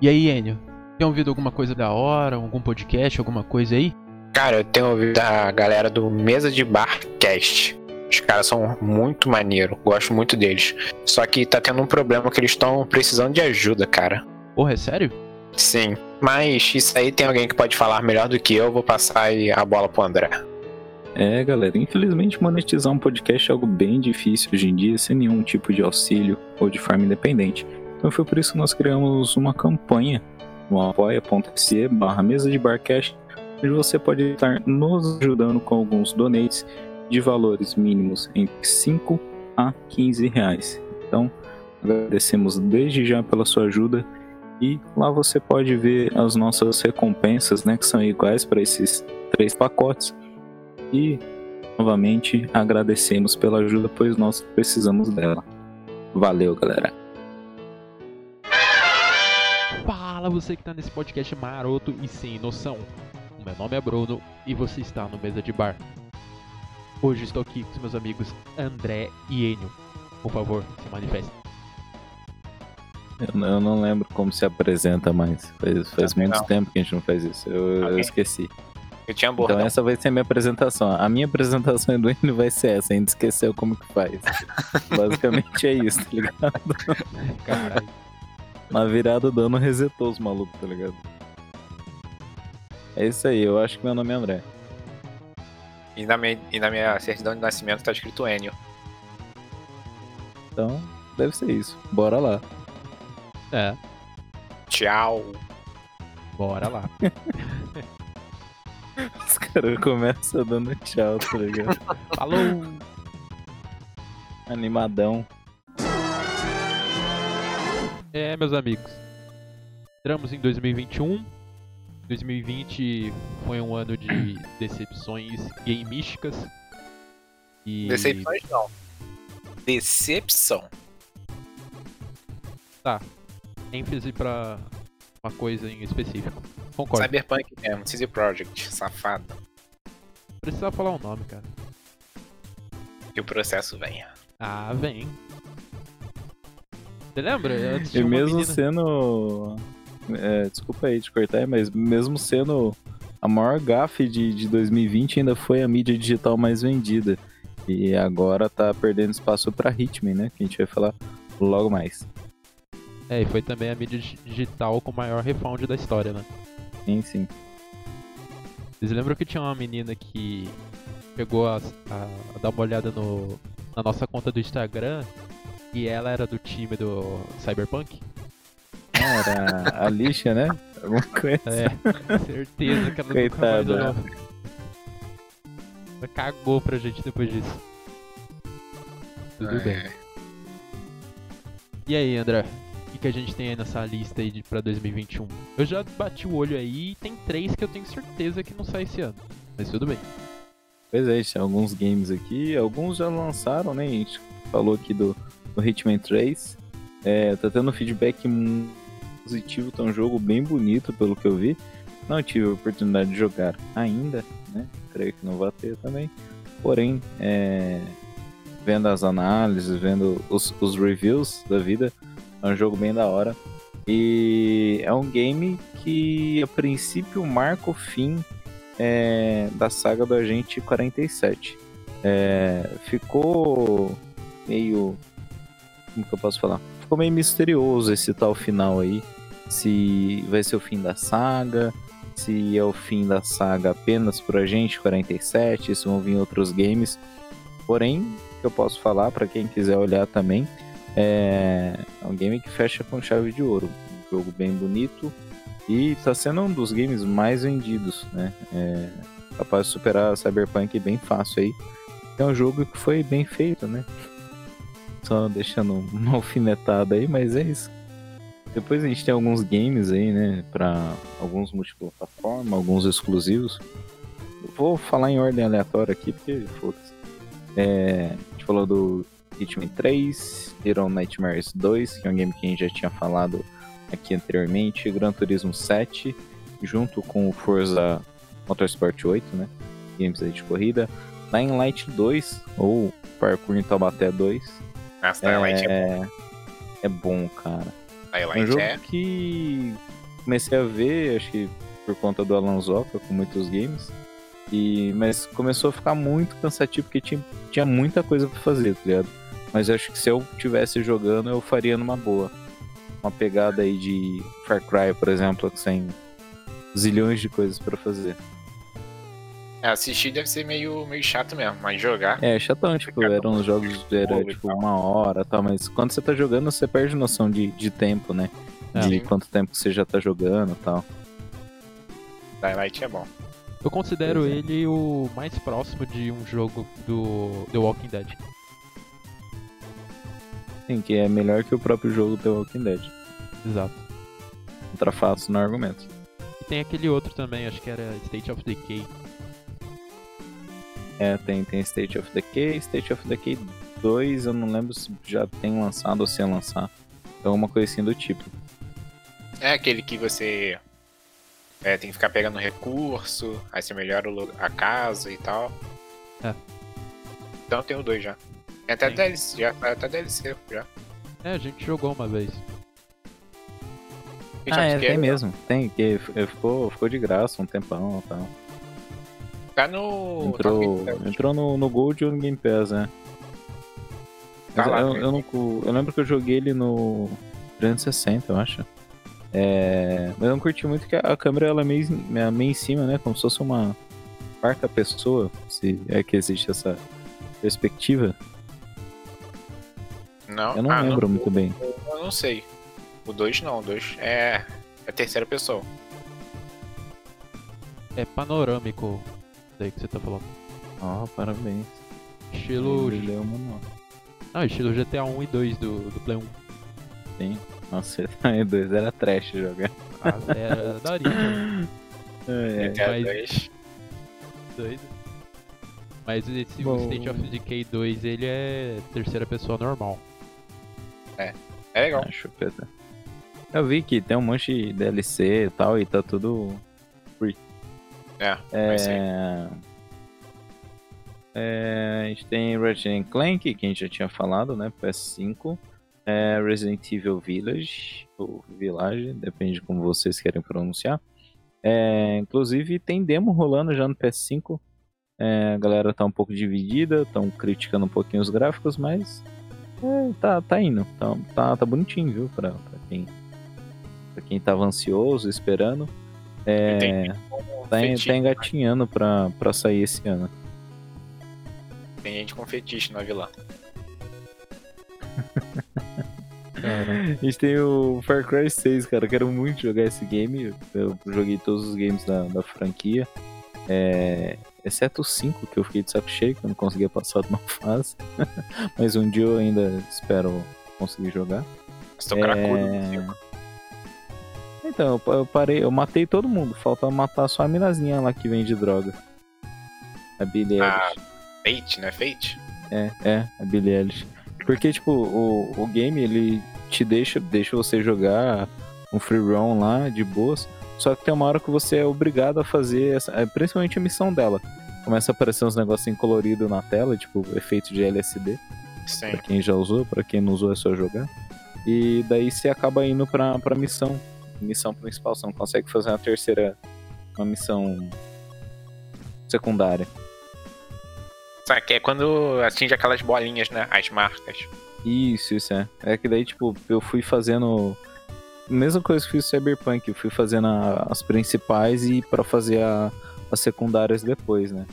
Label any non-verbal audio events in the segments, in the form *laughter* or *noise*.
E aí, Enio? Tem ouvido alguma coisa da hora? Algum podcast, alguma coisa aí? Cara, eu tenho ouvido a galera do Mesa de Bar Cast. Os caras são muito maneiro, gosto muito deles. Só que tá tendo um problema que eles estão precisando de ajuda, cara. Porra, é sério? Sim, mas isso aí tem alguém que pode falar melhor do que eu, vou passar aí a bola pro André. É, galera, infelizmente monetizar um podcast é algo bem difícil hoje em dia, sem nenhum tipo de auxílio ou de forma independente. Então foi por isso que nós criamos uma campanha no apoia.se barra mesa de barcast, onde você pode estar nos ajudando com alguns donates de valores mínimos entre 5 a 15 reais. Então, agradecemos desde já pela sua ajuda e lá você pode ver as nossas recompensas, né, que são iguais para esses três pacotes. E novamente agradecemos pela ajuda, pois nós precisamos dela. Valeu, galera. Fala você que tá nesse podcast maroto e sem noção. Meu nome é Bruno e você está no Mesa de Bar. Hoje estou aqui com os meus amigos André e Enio. Por favor, se manifeste. Eu, não- eu não lembro como se apresenta mais. Faz, faz Também muito não. tempo que a gente não faz isso. Eu, eu Ok. esqueci. Eu tinha Então bordão. essa vai ser a minha apresentação. A minha apresentação do *laughs* Enio vai ser essa. A gente esqueceu como que faz. *laughs* Basicamente é isso, tá ligado? Caralho. Na virada do ano resetou os malucos, tá ligado? É isso aí, eu acho que meu nome é André. E, na minha, e na minha certidão de nascimento tá escrito Enio. Então, deve ser isso. Bora lá. É, Tchau. bora lá. *laughs* Os caras começam dando tchau, tá ligado? Falou! Animadão. É, meus amigos. Entramos em 2021. 2020 foi um ano de *coughs* decepções gamísticas. E Decepções não. Decepção. ênfase pra uma coisa em específico. Concordo. Cyberpunk mesmo, CD Projekt, safado. Precisava falar o nome, cara. E o processo vem. Ah, vem. Você lembra? Antes E mesmo sendo. é, desculpa aí te cortar, mas mesmo sendo a maior gafe de, de 2020, ainda foi a mídia digital mais vendida. E agora tá perdendo espaço pra Hitman, né? Que a gente vai falar logo mais. É, e foi também a mídia dig- digital com o maior refund da história, né? Sim, sim. Vocês lembram que tinha uma menina que chegou a, a- a dar uma olhada no, na nossa conta do Instagram e ela era do time do Cyberpunk? Era a lixa, né? Alguma coisa. É, certeza que ela nunca mais Coitada. olhou. Ela cagou pra gente depois disso. Tudo É. bem. E aí, André? O que, que a gente tem aí nessa lista aí de, pra 2021? Eu já bati o olho aí e tem três que eu tenho certeza que não sai esse ano. Mas tudo bem. Pois é, tem alguns games aqui, alguns já lançaram, né? A gente falou aqui do, do Hitman 3. É, tá tendo feedback muito positivo, tá um jogo bem bonito pelo que eu vi. Não tive a oportunidade de jogar ainda, né? Creio que não vai ter também. Porém, é, vendo as análises, vendo os, os reviews da vida, é um jogo bem da hora. E é um game que a princípio marca o fim é, da saga do Agente 47. É, ficou meio. Como que eu posso falar? Ficou meio misterioso esse tal final aí. Se vai ser o fim da saga, se é o fim da saga apenas pro Agente 47, se vão vir outros games. Porém, que eu posso falar para quem quiser olhar também, é, é um game que fecha com chave de ouro. Um jogo bem bonito, e tá sendo um dos games mais vendidos, né? É capaz de superar Cyberpunk bem fácil aí. É um jogo que foi bem feito, né? Só deixando uma *laughs* alfinetada aí, mas é isso. Depois a gente tem alguns games aí, né? Pra alguns multiplataforma, alguns exclusivos. Eu vou falar em ordem aleatória aqui, porque foda-se. É, a gente falou do Hitman 3, Little Nightmares 2, que é um game que a gente já tinha falado aqui anteriormente, Gran Turismo 7, junto com o Forza Motorsport 8, né? Games aí de corrida. Dying Light 2, ou Parkour em Taubaté 2. Nossa, Dying Light é, É, é bom, cara. Dying É um jogo é. que comecei a ver, acho que por conta do Alanzoca com muitos games. E, mas começou a ficar muito cansativo porque tinha, tinha muita coisa pra fazer, tá ligado? Mas eu acho que se eu tivesse jogando, eu faria numa boa. Uma pegada aí de Far Cry, por exemplo, sem zilhões de coisas pra fazer. É, assistir deve ser meio, meio chato mesmo, mas jogar. É, chatão, tipo, eram uns jogos, era tipo uma hora e tal, mas quando você tá jogando, você perde noção de, de tempo, né? É. De Sim. quanto tempo você já tá jogando e tal. Twilight é bom. Eu considero é. ele o mais próximo de um jogo do The Walking Dead. Sim, que é melhor que o próprio jogo The Walking Dead. Exato. Contra fatos no argumento. E tem aquele outro também, acho que era State of Decay. É, tem, tem State of Decay, State of Decay 2, eu não lembro se já tem lançado ou se ia lançar. É uma coisa assim do tipo. É aquele que você é, tem que ficar pegando recurso, aí você melhora a casa e tal. É. Então tem o 2 já. Tem até Sim. DLC, já, até DLC já. É, a gente jogou uma vez. Ah, é, tem mesmo. Tem, que ficou, ficou de graça um tempão e tal. Tá no. Entrou, tá no- entrou no, no Gold ou no Game Pass, né? Tá lá, eu, né? eu, não, eu lembro que eu joguei ele no 360, eu acho. É, mas eu não curti muito que a, a câmera ela é meio, em- meio em cima, né? Como se fosse uma quarta pessoa, se é que existe essa perspectiva. Não, Eu não ah, lembro muito bem. Eu não sei. O 2 não, o 2 é. É terceira pessoa. É panorâmico, daí que você tá falando. Ó, parabéns. Estilo. Ele leu o manual. Ah, estilo GTA 1 e 2 do, do Play 1. Sim. Nossa, é *laughs* dois, era trash jogar. Ah, era daria, mano. *laughs* É, GTA mas- 2. doido. Mas esse Bom. State of Decay 2, ele é terceira pessoa normal. É legal. Ah, chupeta. Eu vi que tem um monte de DLC e tal, e tá tudo. É. É... É, a gente tem Ratchet Clank, que a gente já tinha falado, né? PS5. É, Resident Evil Village, ou Village, depende de como vocês querem pronunciar. É, inclusive tem demo rolando já no PS5. É, a galera tá um pouco dividida, estão criticando um pouquinho os gráficos, mas é, tá, tá indo. Tá, tá, tá bonitinho, viu? Pra, pra, quem, pra quem tava ansioso, esperando. É, tem, tem, tá, tá né? engatinhando pra, pra sair esse ano. Tem gente com fetiche na vila. A gente tem o Far Cry 6, cara. Eu quero muito jogar esse game. Eu joguei todos os games da, da franquia. É, exceto o 5, que eu fiquei de saco cheio, que eu não conseguia passar de uma *laughs* fase. Mas um dia eu ainda espero conseguir jogar. Estou é... cracudo no 5. Então, eu pa- eu parei, eu matei todo mundo. Falta matar só a minazinha lá que vende droga. A Billie Ah. Fate, né? Fate? É, é, a Billie Eilish. Porque, tipo, o, o game, ele te deixa, deixa você jogar um free roam lá, de boas. Só que tem uma hora que você é obrigado a fazer, essa, é, principalmente a missão dela. Começa a aparecer uns negocinhos coloridos na tela, tipo, efeito de LSD. Sim. Pra quem já usou, pra quem não usou é só jogar. E daí você acaba indo pra, pra missão. Missão principal, você não consegue fazer uma terceira, uma missão secundária. Sabe que é quando atinge aquelas bolinhas, né? As marcas. Isso, isso é. É que daí, tipo, eu fui fazendo. Mesma coisa que fiz o Cyberpunk, eu fui fazendo a- as principais e pra fazer a- as secundárias depois, né?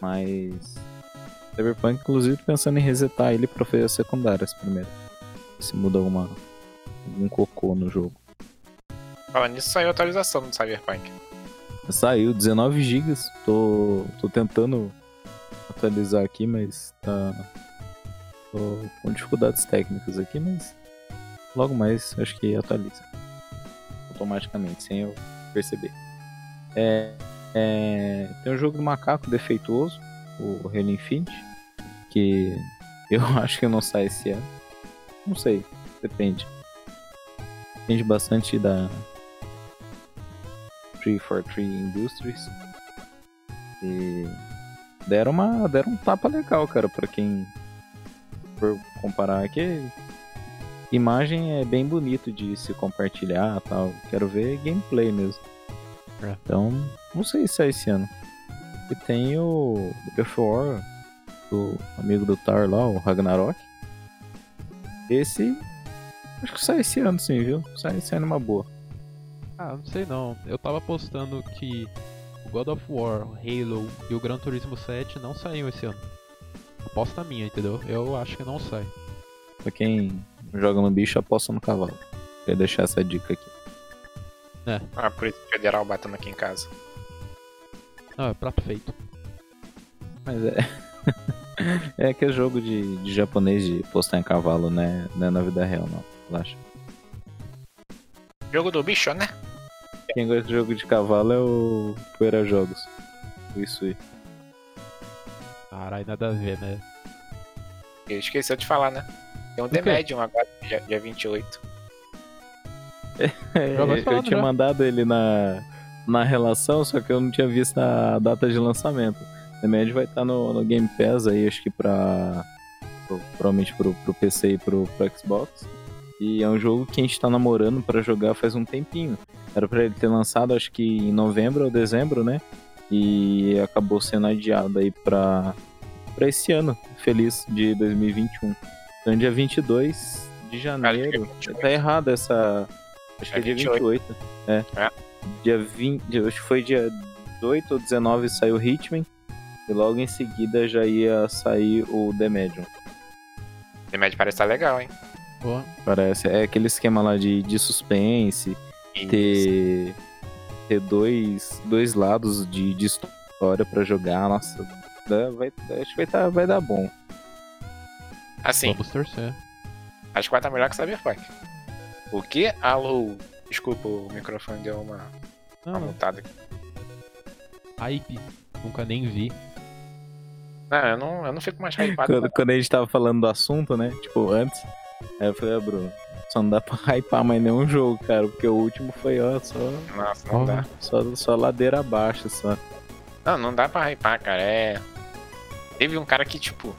Mas. Cyberpunk, inclusive, pensando em resetar ele pra fazer as secundárias primeiro. Se muda alguma. algum cocô no jogo. Falando nisso, saiu a atualização do Cyberpunk. Saiu 19 GB, tô, tô tentando atualizar aqui, mas tá. Tô com dificuldades técnicas aqui, mas logo mais acho que atualiza. Automaticamente, sem eu perceber. É, é, tem um jogo do macaco defeituoso, o Halo Infinite, que *laughs* eu acho que não sai esse ano. Não sei, depende. Depende bastante da, 343 Industries. E deram uma deram um tapa legal, cara, pra quem for comparar aqui. imagem é bem bonito de se compartilhar tal. Quero ver gameplay mesmo. É. Então, não sei se é esse ano. E tem o God of War, do amigo do Tar lá, o Ragnarok. Esse, acho que sai esse ano sim, viu? Sai, sai numa boa. Ah, não sei não. Eu tava postando que o God of War, o Halo e o Gran Turismo 7 não saíram esse ano. Aposta minha, entendeu? Eu acho que não sai. Pra quem joga no bicho, aposta no cavalo. Queria deixar essa dica aqui. Ah, Polícia Federal batendo aqui em casa. Não, é prato feito. Mas é. *laughs* é que é jogo de, de japonês de postar em cavalo, né? Não é na vida real, não. Relaxa. Jogo do bicho, né? Quem gosta de jogo de cavalo é o Poeira Jogos. Isso aí. Caralho, nada a ver, né? Ele esqueceu de falar, né? Tem um The? Medium agora, dia, dia 28. É, *laughs* Já vai eu falando tinha já. mandado ele na, na relação, só que eu não tinha visto a data de lançamento. The Med vai estar no, no Game Pass aí, acho que pra. pro- provavelmente pro, pro PC e pro, pro Xbox. E é um jogo que a gente tá namorando pra jogar faz um tempinho. Era pra ele ter lançado, acho que em novembro ou dezembro, né? E acabou sendo adiado aí pra, pra esse ano, feliz, de 2021. Então, dia 22 de janeiro. É 28. Tá errado essa. Acho que É é dia 28. 28. É. É. Dia 20. Acho que foi dia 18 ou 19 saiu o Hitman. E logo em seguida já ia sair o The Medium. The Medium parece estar legal, hein? Pô, Parece. É aquele esquema lá de, de suspense, ter. ter dois, dois lados de, de história pra jogar. Nossa, dá- vai, acho que vai, tá, vai dar bom. Assim, vamos torcer. acho que vai estar melhor que Cyberpunk. O que? Alô? Desculpa, o microfone deu uma, uma Não, não. mutada aqui. Hype. Nunca nem vi. Não, eu não, eu não fico mais hypado. Quando, quando a gente tava falando do assunto, né? Tipo, antes. Aí eu falei, ah, Bruno, só não dá pra *laughs* hypar mais nenhum jogo, cara. Porque o último foi, ó, só, Nossa, não Ó. dá. só, só ladeira abaixo, só. Não, não dá pra hypar, cara. É. Teve um cara que, tipo,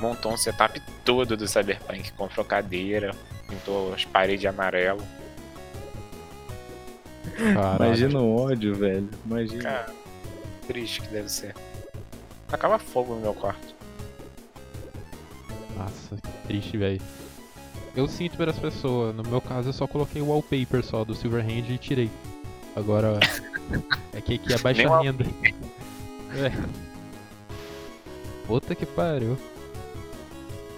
montou um setup todo do Cyberpunk. Comprou cadeira, pintou as paredes de amarelo. Caralho. Imagina o ódio, velho. Imagina. Cara, triste que deve ser. Acaba fogo no meu quarto. Nossa, que triste, velho. Eu sinto pelas pessoas. No meu caso, eu só coloquei o wallpaper só do Silverhand e tirei. Agora, *laughs* é que aqui é baixa Nem renda. É. Puta que pariu.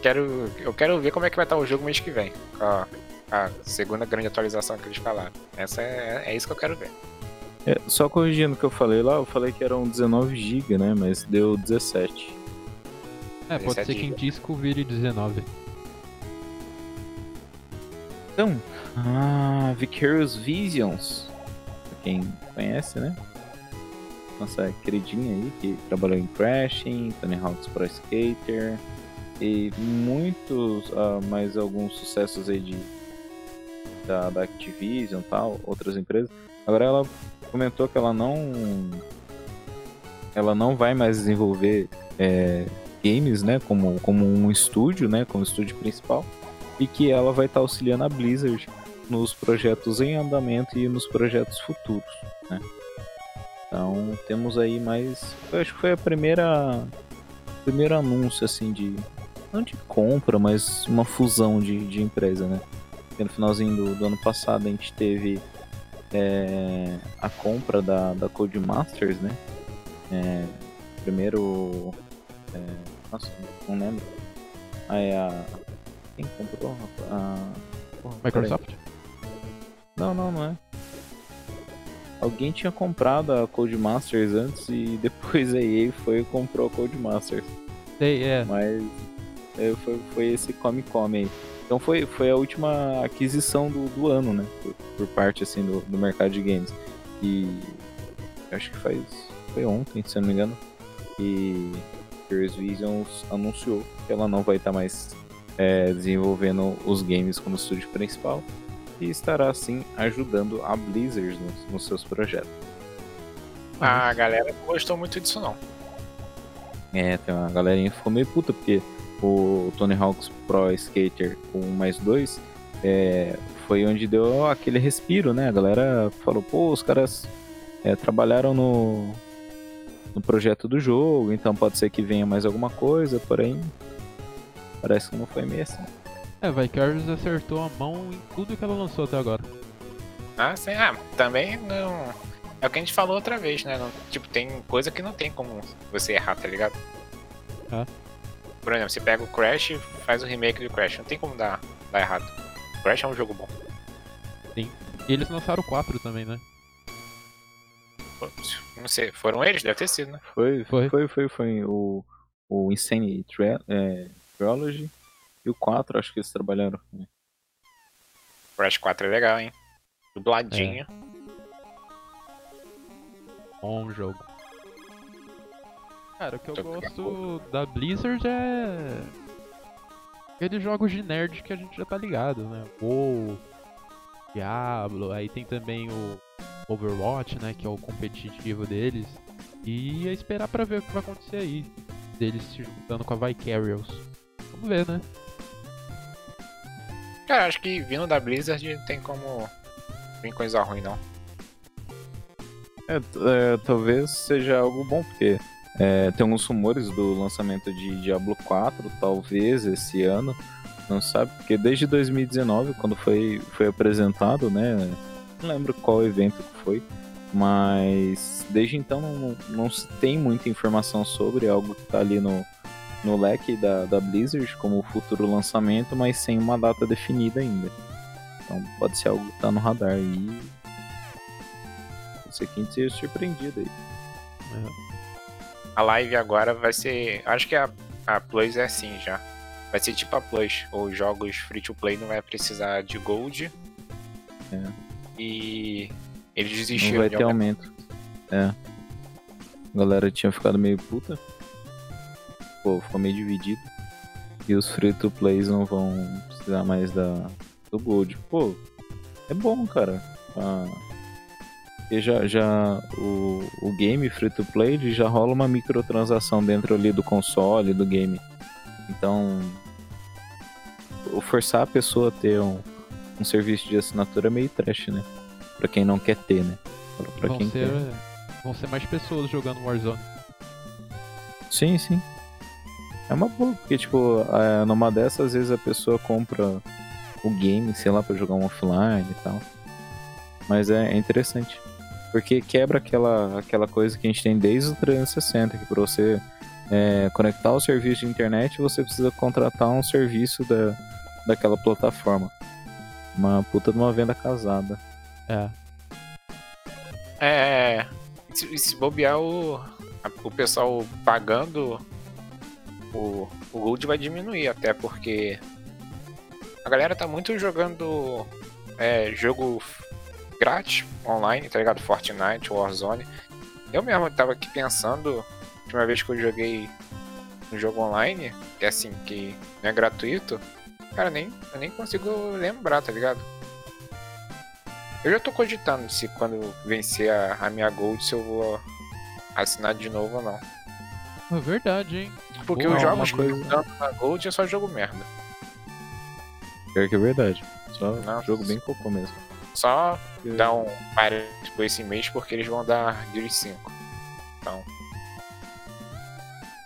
Quero, eu quero ver como é que vai estar o jogo mês que vem. Com a, a segunda grande atualização que eles falaram. Essa é, é isso que eu quero ver. É, só corrigindo o que eu falei lá, eu falei que eram 19 GB, né? Mas deu 17. É, pode 17 ser que em disco vire 19. Então, ah, Vicarious Visions. Pra quem conhece, né? Nossa queridinha aí, que trabalhou em Crashing, Tony Hawk's Pro Skater e muitos, ah, mais alguns sucessos aí de da, da Activision e tal, outras empresas. Agora ela comentou que ela não ela não vai mais desenvolver é, games, né, como, como um estúdio, né, como estúdio principal e que ela vai estar auxiliando a Blizzard nos projetos em andamento e nos projetos futuros, né? Então temos aí mais, eu acho que foi a primeira primeiro anúncio assim de não de compra, mas uma fusão de, de empresa, né? Porque no finalzinho do, do ano passado a gente teve é, a compra da, da Codemasters, né? É, primeiro, é, nossa, não lembro. Aí a quem comprou? A, porra, peraí. Microsoft? Não, não, não é. Alguém tinha comprado a Codemasters antes e *laughs* depois a EA foi e comprou a Codemasters. Sei, é. Mas é, foi, foi esse Come Come aí. Então foi, foi a última aquisição do, do ano, né? Por, por parte assim do, do mercado de games. E acho que faz. Foi ontem, se eu não me engano. E Curious Visions anunciou que ela não vai estar mais é, desenvolvendo os games como estúdio principal. E estará assim ajudando a Blizzard nos, nos seus projetos. A galera não gostou muito disso, não. É, tem uma galerinha que ficou meio puta, porque o Tony Hawk's Pro Skater 1 mais 2, é, foi onde deu aquele respiro, né? A galera falou, pô, os caras é, trabalharam no, no projeto do jogo, então pode ser que venha mais alguma coisa, porém parece que não foi meio assim. É, Vicarious acertou a mão em tudo que ela lançou até agora. Ah, sim. Ah, também não. É o que a gente falou outra vez, né? Não- tipo, tem coisa que não tem como você errar, tá ligado? Ah. Por exemplo, você pega o Crash e faz o remake do Crash. Não tem como dar, dar errado. Crash é um jogo bom. E eles lançaram o 4 também, né? Não sei, foram eles? Deve ter sido, né? Foi, Foi. foi, foi, foi, o, o Insane é, Trilogy e o 4, acho que eles trabalharam. né? Crash 4 é legal, hein? Dubladinho. Bom jogo. Cara, o que eu Tô- gosto da Blizzard é. Aqueles jogos de nerd que a gente já tá ligado, né? WoW, Diablo, aí tem também o Overwatch, né? Que é o competitivo deles. E é esperar pra ver o que vai acontecer aí. Deles se juntando com a Vicarious. Vamos ver, né? Cara, acho que vindo da Blizzard não tem como vir coisa ruim, não. É, é, talvez seja algo bom, porque é, tem alguns rumores do lançamento de Diablo 4, talvez esse ano, não sabe, porque desde 2019, quando foi, foi apresentado, né, não lembro qual evento que foi, mas desde então não, não se tem muita informação sobre, é algo que tá ali no, no leque da, da Blizzard como futuro lançamento, mas sem uma data definida ainda. Então pode ser algo que tá no radar aí. Pode ser que a gente seja surpreendido aí. É. A live agora vai ser. Acho que a, a Plus é assim já. Vai ser tipo a Plus. Os jogos free to play não vai precisar de Gold. É. E eles Não desistiram vai de ter aumento. É. A galera tinha ficado meio puta. Pô, ficou meio dividido. E os free to plays não vão precisar mais da, do Gold. Pô, é bom, cara. Ah, porque já, já o, o game free to play já rola uma microtransação dentro ali do console, do game. Então, forçar a pessoa a ter um, um serviço de assinatura meio trash, né? Pra quem não quer ter, né? Pra, Vão quem ser, quer. vão ser mais pessoas jogando Warzone. Sim, sim. É uma boa, porque, tipo, numa dessas, às vezes a pessoa compra o game, sei lá, pra jogar um offline e tal. Mas é, é interessante. Porque quebra aquela, aquela coisa que a gente tem desde o 360, que pra você é, conectar o serviço de internet, você precisa contratar um serviço da, daquela plataforma. Uma puta de uma venda casada. É. É. E se, e se bobear o, o pessoal pagando o, o Gold vai diminuir até porque a galera tá muito jogando é, jogo grátis online, tá ligado? Fortnite, Warzone. Eu mesmo tava aqui pensando, a última vez que eu joguei um jogo online, que é assim, que não é gratuito, cara, nem, eu nem consigo lembrar, tá ligado? Eu já tô cogitando se quando vencer a, a minha Gold, se eu vou assinar de novo ou não. É verdade, hein? Porque Boa, os jogos coisa- que eu tanto na Gold é só jogo merda. Pior que é verdade. Só Nossa. jogo bem cocô mesmo. Só dá um parênteses esse mês porque eles vão dar Gear 5. Então,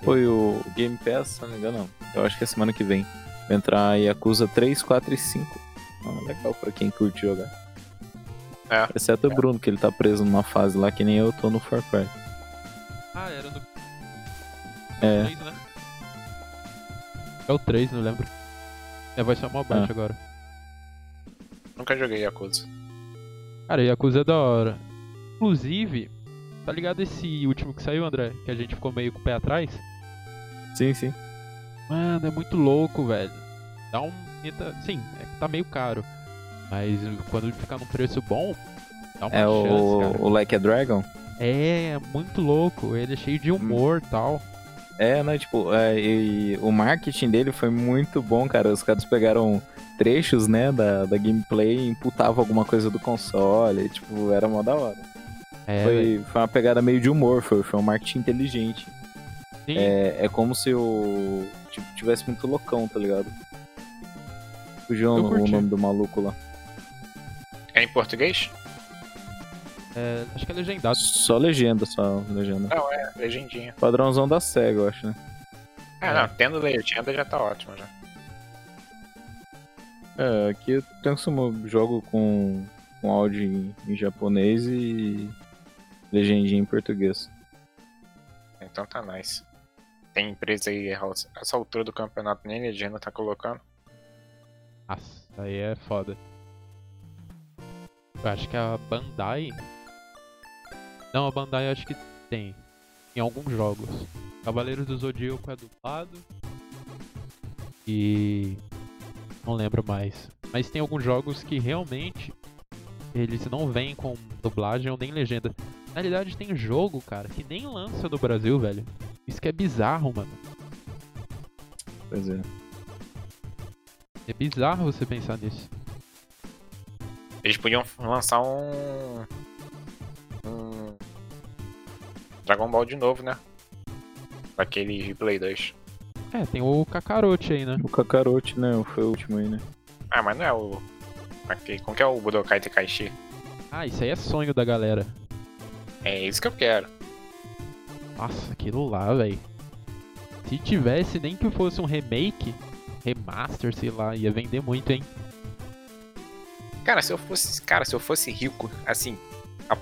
Foi o Game Pass, se não me engano, não. Eu acho que é semana que vem. Entrar Yakuza 3, 4 e 5. Ah, legal pra quem curte jogar. É. Exceto o Bruno, que ele tá preso numa fase lá que nem eu tô no Far Cry. Ah, era no É, 3, né? É o 3, não lembro. É, vai ser uma baixa Ah. agora. nunca joguei Yakuza. Cara, Yakuza é da hora. Inclusive, tá ligado esse último que saiu, André? Que a gente ficou meio com o pé atrás? sim, sim. Mano, é muito louco, velho. Dá um. entra- Sim, é que tá meio caro. Mas quando ficar num preço bom, dá uma É chance, o, cara. o Like a Dragon. É, é muito louco. Ele é cheio de humor e tal. É, né? Tipo, é, e o marketing dele foi muito bom, cara. Os caras pegaram trechos, né, da, da gameplay e imputavam alguma coisa do console. Tipo, era mó da hora. É. Foi, foi uma pegada meio de humor, foi, foi um marketing inteligente. Sim, É, é como se o. Tipo, tivesse muito loucão, tá ligado? Fugiu o, nome do maluco lá. É em português? é, acho que é legendado. Só legenda, só legenda. Não, é legendinha. Padrãozão da SEGA, eu acho, né? Ah, É. não, tendo legenda já tá ótimo já. É, aqui eu tenho jogo com, com áudio em, em japonês e legendinha em português. Então tá nice. Tem empresa aí, essa altura do campeonato nem legenda tá colocando. Nossa, aí é foda. Eu acho que a Bandai. Não, a Bandai acho que tem. Em alguns jogos. Cavaleiros do Zodíaco é dublado. E. Não lembro mais. Mas tem alguns jogos que realmente. Eles não vêm com dublagem ou nem legenda. Na realidade, tem jogo, cara, que nem lança no Brasil, velho. Isso que é bizarro, mano. Pois é. É bizarro você pensar nisso. Eles podiam lançar um. Um. Dragon Ball de novo, né? Aquele de Play 2. É, tem o Kakarote aí, né? O Kakarote, né? Foi o último aí, né? Ah, mas não é o. Aquele, como que é o Budokai Tenkaichi? Ah, isso aí é sonho da galera. É isso que eu quero. Nossa, aquilo lá, velho. Se tivesse nem que fosse um remake, remaster, sei lá, ia vender muito, hein? Cara, se eu fosse. Cara, se eu fosse rico, assim. a-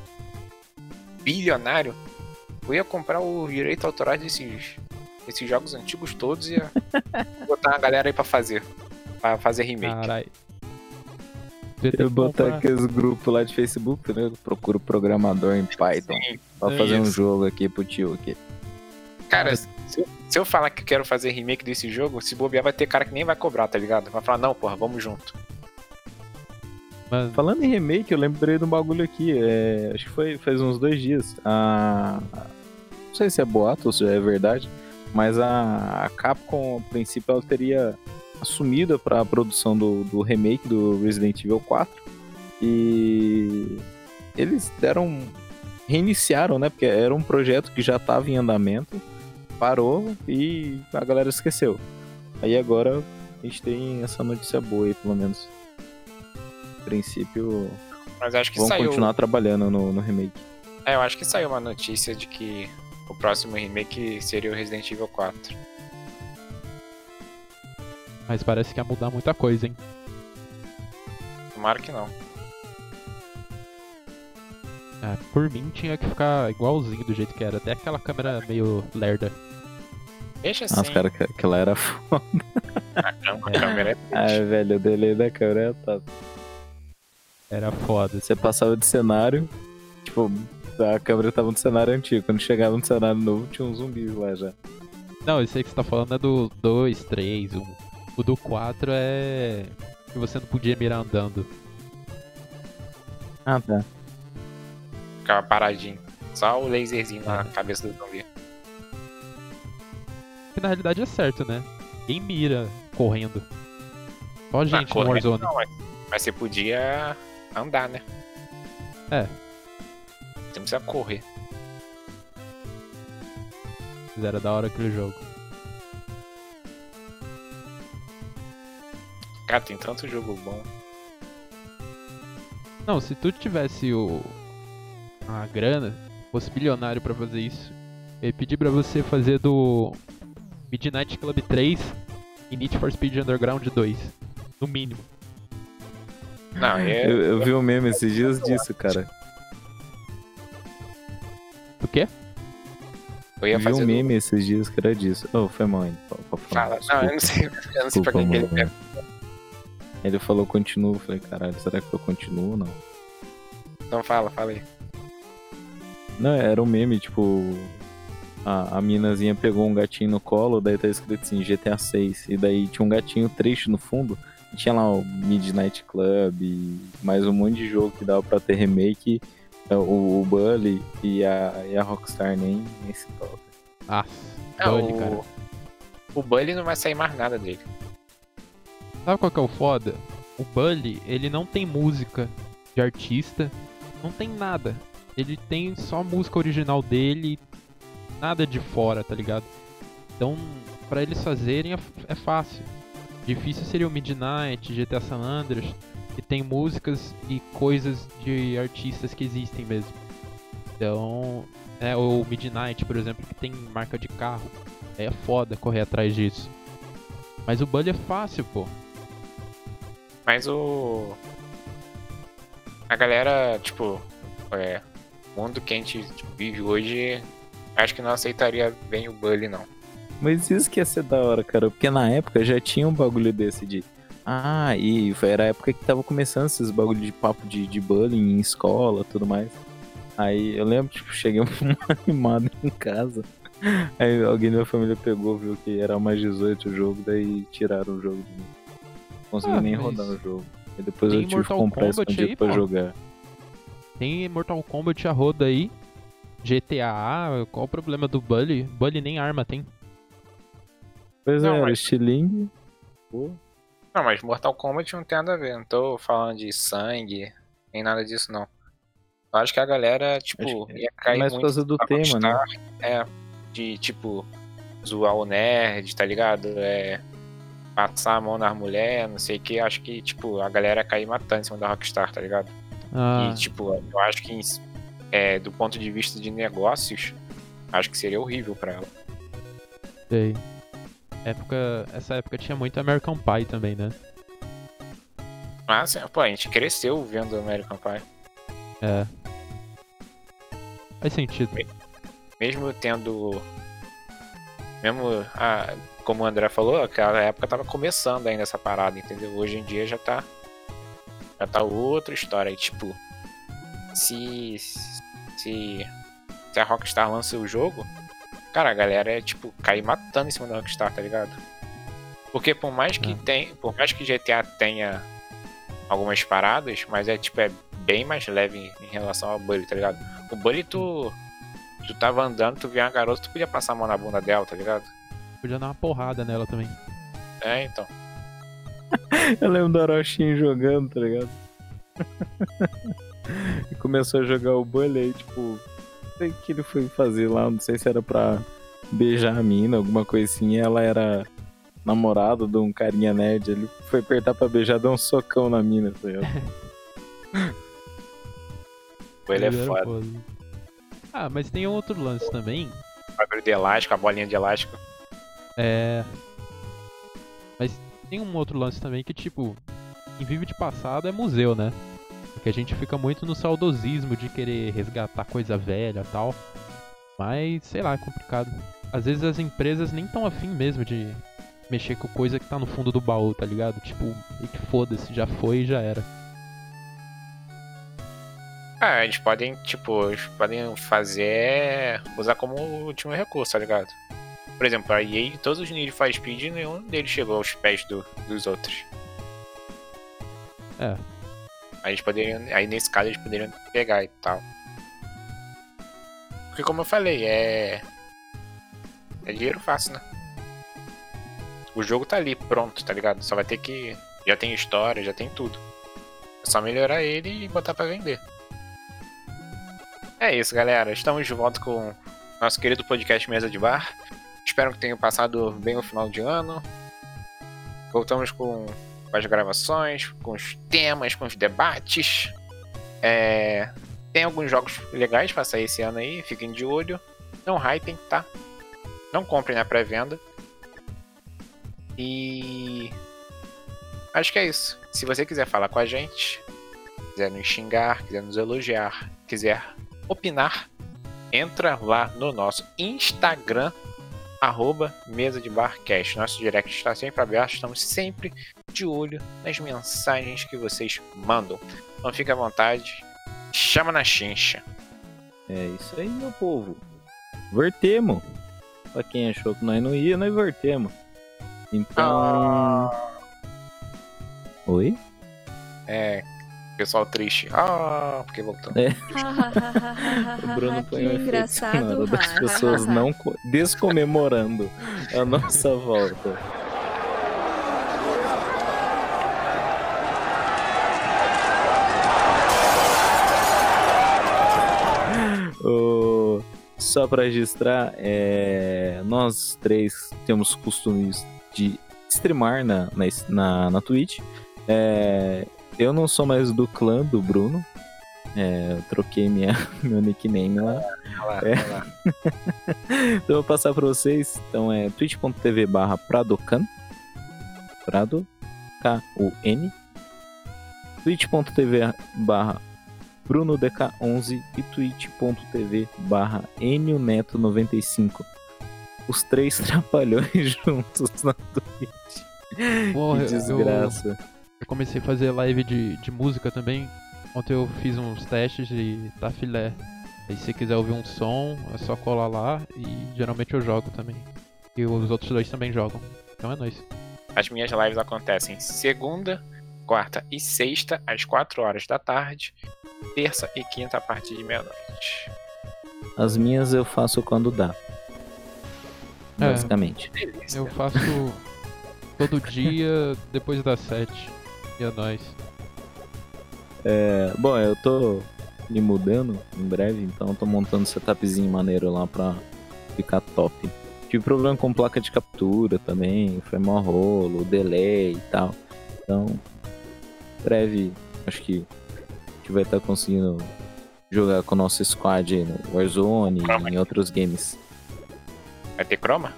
bilionário, eu ia comprar o direito autoral desses. Desses jogos antigos todos e ia *laughs* botar uma galera aí pra fazer. Pra fazer remake. Eu botar comprar- aqueles grupos lá de Facebook, né? Procuro programador em Python. Sim. Pra É fazer um jogo aqui pro tio aqui. Cara, se eu, se eu falar que eu quero fazer remake desse jogo, se bobear vai ter cara que nem vai cobrar, tá ligado? Vai falar, não, porra, vamos junto. Mano, Falando em remake, eu lembrei de um bagulho aqui. é, acho que foi faz uns dois dias. A... Não sei se é boato ou se é verdade, mas a, a Capcom, a princípio, ela teria assumido para a produção do, do remake do Resident Evil 4. E eles deram. reiniciaram, né? Porque era um projeto que já estava em andamento, parou e a galera esqueceu. Aí agora a gente tem essa notícia boa aí, pelo menos. A princípio, Mas acho que vão saiu. continuar trabalhando no, no remake. É, eu acho que saiu uma notícia de que o próximo remake seria o Resident Evil 4. Mas parece que ia mudar muita coisa, hein? Tomara que não. É, por mim tinha que ficar igualzinho do jeito que era. Até aquela câmera meio lerda. Deixa assim. Nossa, cara, que- aquela era *laughs* foda. A cam- a É. câmera é Ai, velho, o delay da câmera era top. Era foda. Você passava de cenário, tipo, a câmera tava no cenário antigo. Quando chegava no cenário novo, tinha uns zumbis lá já. Não, esse aí que você tá falando é do 2, 3, 1. O do 4 é. que você não podia mirar andando. Ah, tá. Ficava paradinho. Só o laserzinho na É. cabeça do zumbi. Que na realidade é certo, né? Quem mira correndo? Só Ah, gente no correndo Warzone. não, mas, mas você podia andar, né? É. Você não precisa correr. Mas Era da hora aquele jogo. Cara, tem tanto jogo bom. Não, se tu tivesse o. a grana, fosse bilionário pra fazer isso, eu ia pedir pra você fazer do Midnight Club 3 e Need for Speed Underground 2. No mínimo. Não, é. Eu, eu vi um meme esses dias disso, cara. O quê? Eu ia Eu vi fazer. um do- meme esses dias que era disso. Oh, foi mal, falar, Fala. Não, eu não sei. Eu não sei pra quem que ele Desculpa, pega. Ele falou continuo, eu falei, caralho, será que eu continuo ou não? Então fala, fala aí. Não, era um meme, tipo. A, a minazinha pegou um gatinho no colo, daí tá escrito assim, GTA 6. E daí tinha um gatinho triste no fundo. E tinha lá o Midnight Club e mais um monte de jogo que dava pra ter remake. É, O, o Bully e a, e a Rockstar nem, nem se toca. Ah, É, Bully, o... cara. o Bully não vai sair mais nada dele. Sabe qual que é o foda? O Bully, ele não tem música de artista, não tem nada. Ele tem só a música original dele, nada de fora, tá ligado? Então, pra eles fazerem é, é fácil. Difícil seria o Midnight, GTA San Andreas, que tem músicas e coisas de artistas que existem mesmo. Então, é, o Midnight, por exemplo, que tem marca de carro. É foda correr atrás disso. Mas o Bully é fácil, pô. Mas o. A galera, tipo, é. O mundo que a gente tipo, vive hoje, acho que não aceitaria bem o Bully, não. Mas isso que ia ser da hora, cara. Porque na época já tinha um bagulho desse de. Ah, e foi, era a época que tava começando esses bagulho de papo de, de bullying em escola tudo mais. Aí eu lembro, tipo, cheguei *laughs* animado em casa. Aí alguém da minha família pegou, viu que era mais 18 o jogo, daí tiraram o jogo de mim. Não consegui Ah, nem mas rodar o jogo. E depois tem eu tive que Mortal comprar Kombat escondido aí, pra pô. jogar. Tem Mortal Kombat a roda aí. GTA, qual o problema do Bully? Bully nem arma tem. Pois Não, é, mas- estilingue. Pô, Não, mas Mortal Kombat não tem nada a ver. Não tô falando de sangue, nem nada disso, não. Eu acho que a galera, tipo, que ia cair mais por muito causa do na tema, né? É, de, tipo, zoar o nerd, tá ligado? É, passar a mão nas mulheres, não sei o que. Acho que, tipo, a galera ia cair matando em cima da Rockstar, tá ligado? Ah, E, tipo, eu acho que, é, do ponto de vista de negócios, acho que seria horrível pra ela. sei. Época, essa época tinha muito American Pie também, né? Mas, pô, a gente cresceu vendo American Pie. É. Faz sentido. mesmo tendo. Mesmo. Ah, como o André falou, aquela época tava começando ainda essa parada, entendeu? Hoje em dia já tá. Já tá outra história. E, tipo. Se. Se. Se a Rockstar lança o jogo. Cara, a galera é tipo, cair matando em cima da Rockstar, tá ligado? Porque por mais que É. tem. Por mais que GTA tenha algumas paradas, mas é tipo, é bem mais leve em, em relação ao Bully, tá ligado? O Bully tu. Tu tava andando, tu via uma garota, tu podia passar a mão na bunda dela, tá ligado? Podia dar uma porrada nela também. É, então. *laughs* Eu lembro do Aroshin jogando, tá ligado? *laughs* e começou a jogar o Bully aí, tipo, não sei o que ele foi fazer lá, não sei se era pra beijar a mina, alguma coisa assim, e ela era namorada de um carinha nerd, ele foi apertar pra beijar, deu um socão na mina, tá ligado? *laughs* Ele é foda. Ah, mas tem outro lance também. O bagulho de elástico, a bolinha de elástico. É. Mas tem um outro lance também que, tipo, em Vive de Passado é museu, né? Porque a gente fica muito no saudosismo de querer resgatar coisa velha tal. Mas, sei lá, é complicado. Às vezes as empresas nem tão afim mesmo de mexer com coisa que tá no fundo do baú, tá ligado? Tipo, e que foda-se, já foi e já era. Ah, eles podem, tipo, eles podem fazer. usar como último recurso, tá ligado? Por exemplo, a EA, todos os Need for Speed, nenhum deles chegou aos pés do- dos outros. É. Aí eles poderiam. Aí nesse caso eles poderiam pegar e tal. Porque como eu falei, é. É dinheiro fácil, né? O jogo tá ali, pronto, tá ligado? Só vai ter que. Já tem história, já tem tudo. É só melhorar ele e botar pra vender. É isso, galera. Estamos de volta com nosso querido podcast Mesa de Bar. Espero que tenham passado bem o final de ano. Voltamos com as gravações, com os temas, com os debates. É, Tem alguns jogos legais pra sair esse ano aí, fiquem de olho. Não hypem, tá? Não comprem na pré-venda. E. Acho que é isso. Se você quiser falar com a gente, quiser nos xingar, quiser nos elogiar, quiser opinar, entra lá no nosso Instagram, arroba mesa de barcast. Nosso direct está sempre aberto, estamos sempre de olho nas mensagens que vocês mandam. Então fique à vontade, chama na chincha. É isso aí, meu povo. Vertemos. Pra quem achou que nós não ia, nós vertemos. Então. Oi? É, pessoal triste. Ah, porque voltou. *laughs* O Bruno põe um efeito engraçado. das pessoas não co- descomemorando a nossa volta. Só para registrar, é, nós três temos costumes de streamar na, na, na, na Twitch. É, eu não sou mais do clã do Bruno. É, eu troquei minha, *laughs* meu nickname lá. Olha lá, É. lá. *laughs* então eu vou passar pra vocês. Então é twitch.tv barra Pradocan. Prado K-U-N. twitch.tv barra BrunoDK11 e twitch.tv barra NioNeto95. Os três *laughs* trapalhões juntos na Twitch. Porra, que desgraça. Eu comecei a fazer live de, de música também. Ontem eu fiz uns testes e tá filé. Aí se quiser ouvir um som, é só colar lá e geralmente eu jogo também. E os outros dois também jogam. Então é nóis. As minhas lives acontecem segunda, quarta e sexta, às 4 horas da tarde. Terça e quinta, a partir de meia-noite. As minhas eu faço quando dá. É. Basicamente. Eu faço todo dia depois das sete. E é nóis. É, bom, eu tô me mudando em breve, então eu tô montando um setupzinho maneiro lá pra ficar top. Tive problema com placa de captura também, foi mó rolo, delay e tal. Então, em breve, acho que a gente vai estar conseguindo jogar com o nosso squad no Warzone e em outros games. Vai ter croma?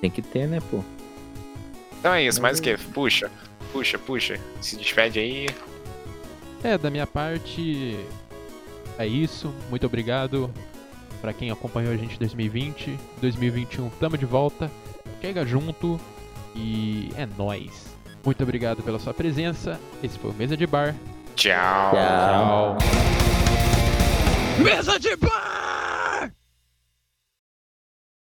Tem que ter, né, pô? Então é isso, mais o que? Puxa, puxa, puxa. Se despede aí. É, da minha parte é isso. Muito obrigado pra quem acompanhou a gente em 2020. 2021 tamo de volta. Chega junto e é nóis. Muito obrigado pela sua presença. Esse foi o Mesa de Bar. Tchau. Tchau. Mesa de Bar!